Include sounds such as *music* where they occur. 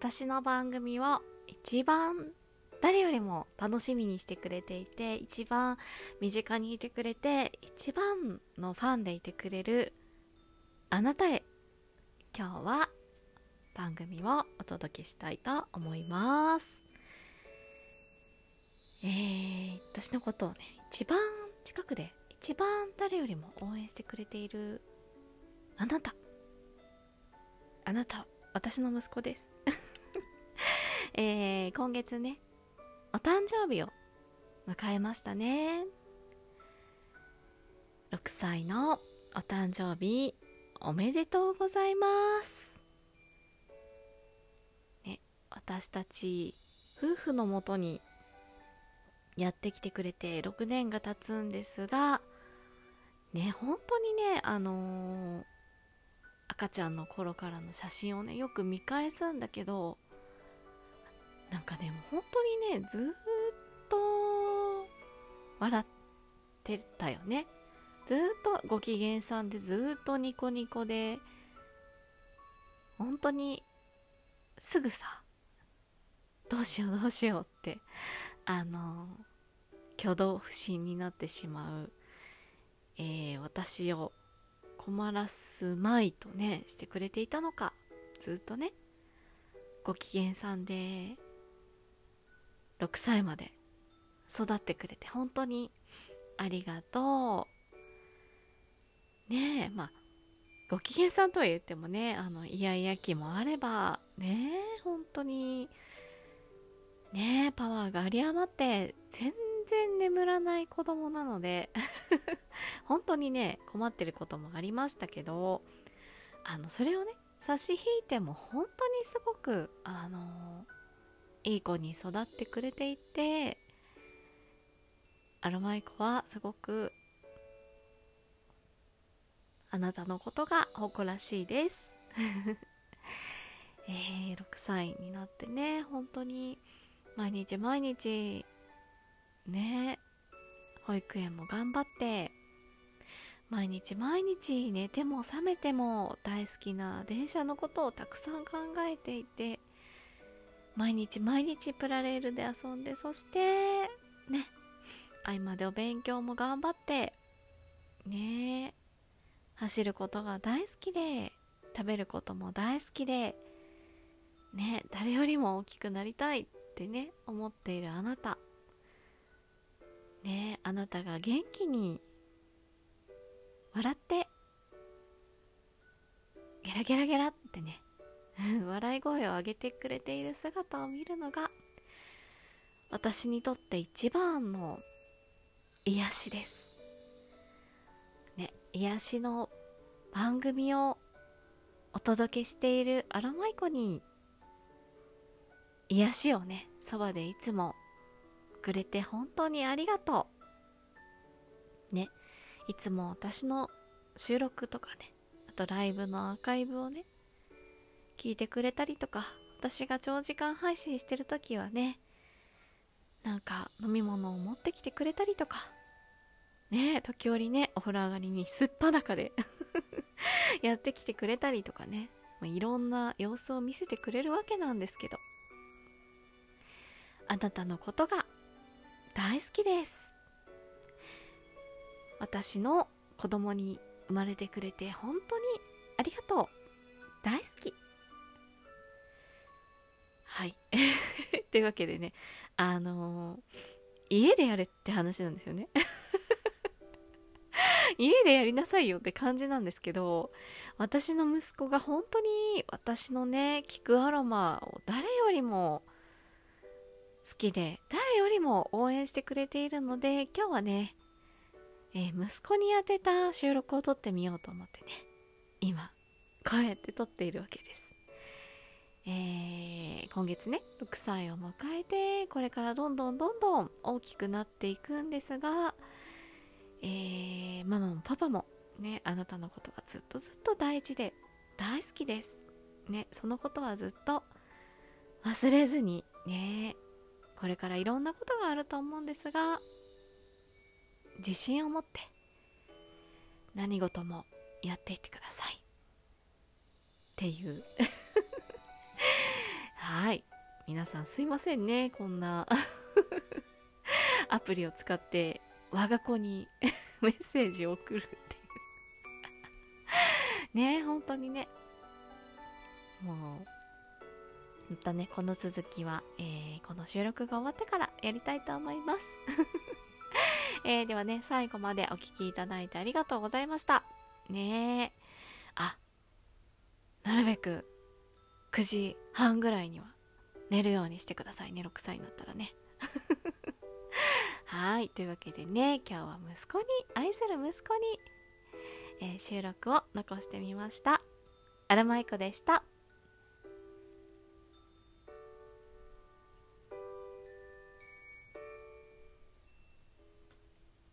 私の番組を一番誰よりも楽しみにしてくれていて一番身近にいてくれて一番のファンでいてくれるあなたへ今日は番組をお届けしたいと思います。えー、私のことをね一番近くで一番誰よりも応援してくれているあなた。あなた私の息子です。えー、今月ねお誕生日を迎えましたね。6歳のお誕生日おめでとうございます。ね私たち夫婦のもとにやってきてくれて6年が経つんですがね本当にねあのー、赤ちゃんの頃からの写真をねよく見返すんだけどなんかねも本当にねずっと笑ってたよね。ずっとご機嫌さんでずっとニコニコで本当にすぐさどうしようどうしようってあの挙動不審になってしまう、えー、私を困らすまいとねしてくれていたのかずっとねご機嫌さんで6歳まで育ってくれて本当にありがとう。ねえまあご機嫌さんとは言ってもねあのイヤイヤ期もあればねえ本当に。ねえパワーが有り余って全然眠らない子供なので *laughs* 本当にね困ってることもありましたけどあのそれをね差し引いても本当にすごくあのいい子に育ってくれていてアロマイコはすごくあなたのことが誇らしいです。*laughs* えー、6歳になってね本当に毎日毎日ね保育園も頑張って毎日毎日寝ても覚めても大好きな電車のことをたくさん考えていて毎日毎日プラレールで遊んでそしてね合間でお勉強も頑張ってね走ることが大好きで食べることも大好きでね誰よりも大きくなりたいってね思っているあなた。ねあなたが元気に笑ってゲラゲラゲラってね *laughs* 笑い声を上げてくれている姿を見るのが私にとって一番の癒しです。ね、癒しの番組をお届けしているアロマイコに癒しをね、そばでいつもくれて本当にありがとう。ね、いつも私の収録とかね、あとライブのアーカイブをね、聞いてくれたりとか私が長時間配信してる時はねなんか飲み物を持ってきてくれたりとかね時折ねお風呂上がりにすっぱだかで *laughs* やってきてくれたりとかね、いろんな様子を見せてくれるわけなんですけどあなたのことが大好きです。私の子供に生まれてくれて本当にありがとう。大好き。というわけでねあのー、家でやれって話なんですよね。*laughs* 家でやりなさいよって感じなんですけど私の息子が本当に私のね聞くアロマを誰よりも好きで誰よりも応援してくれているので今日はね、えー、息子に当てた収録を撮ってみようと思ってね今こうやって撮っているわけです。えー、今月ね6歳を迎えてこれからどんどんどんどん大きくなっていくんですが、えー、ママもパパもねあなたのことがずっとずっと大事で大好きです。ねそのことはずっと忘れずにねこれからいろんなことがあると思うんですが自信を持って何事もやっていってください。っていう。はい。皆さんすいませんね。こんな *laughs* アプリを使って我が子に *laughs* メッセージを送るっていう。ね本当にね。もうまたねこの続きは、えー、この収録が終わってからやりたいと思います。*laughs* えー、ではね最後までお聴きいただいてありがとうございました。ねえあなるべく9時半ぐらいには寝るようにしてください。ね6歳になったらね。*laughs* はい。というわけでね今日は息子に愛する息子に、えー、収録を残してみました。アラマイコでした。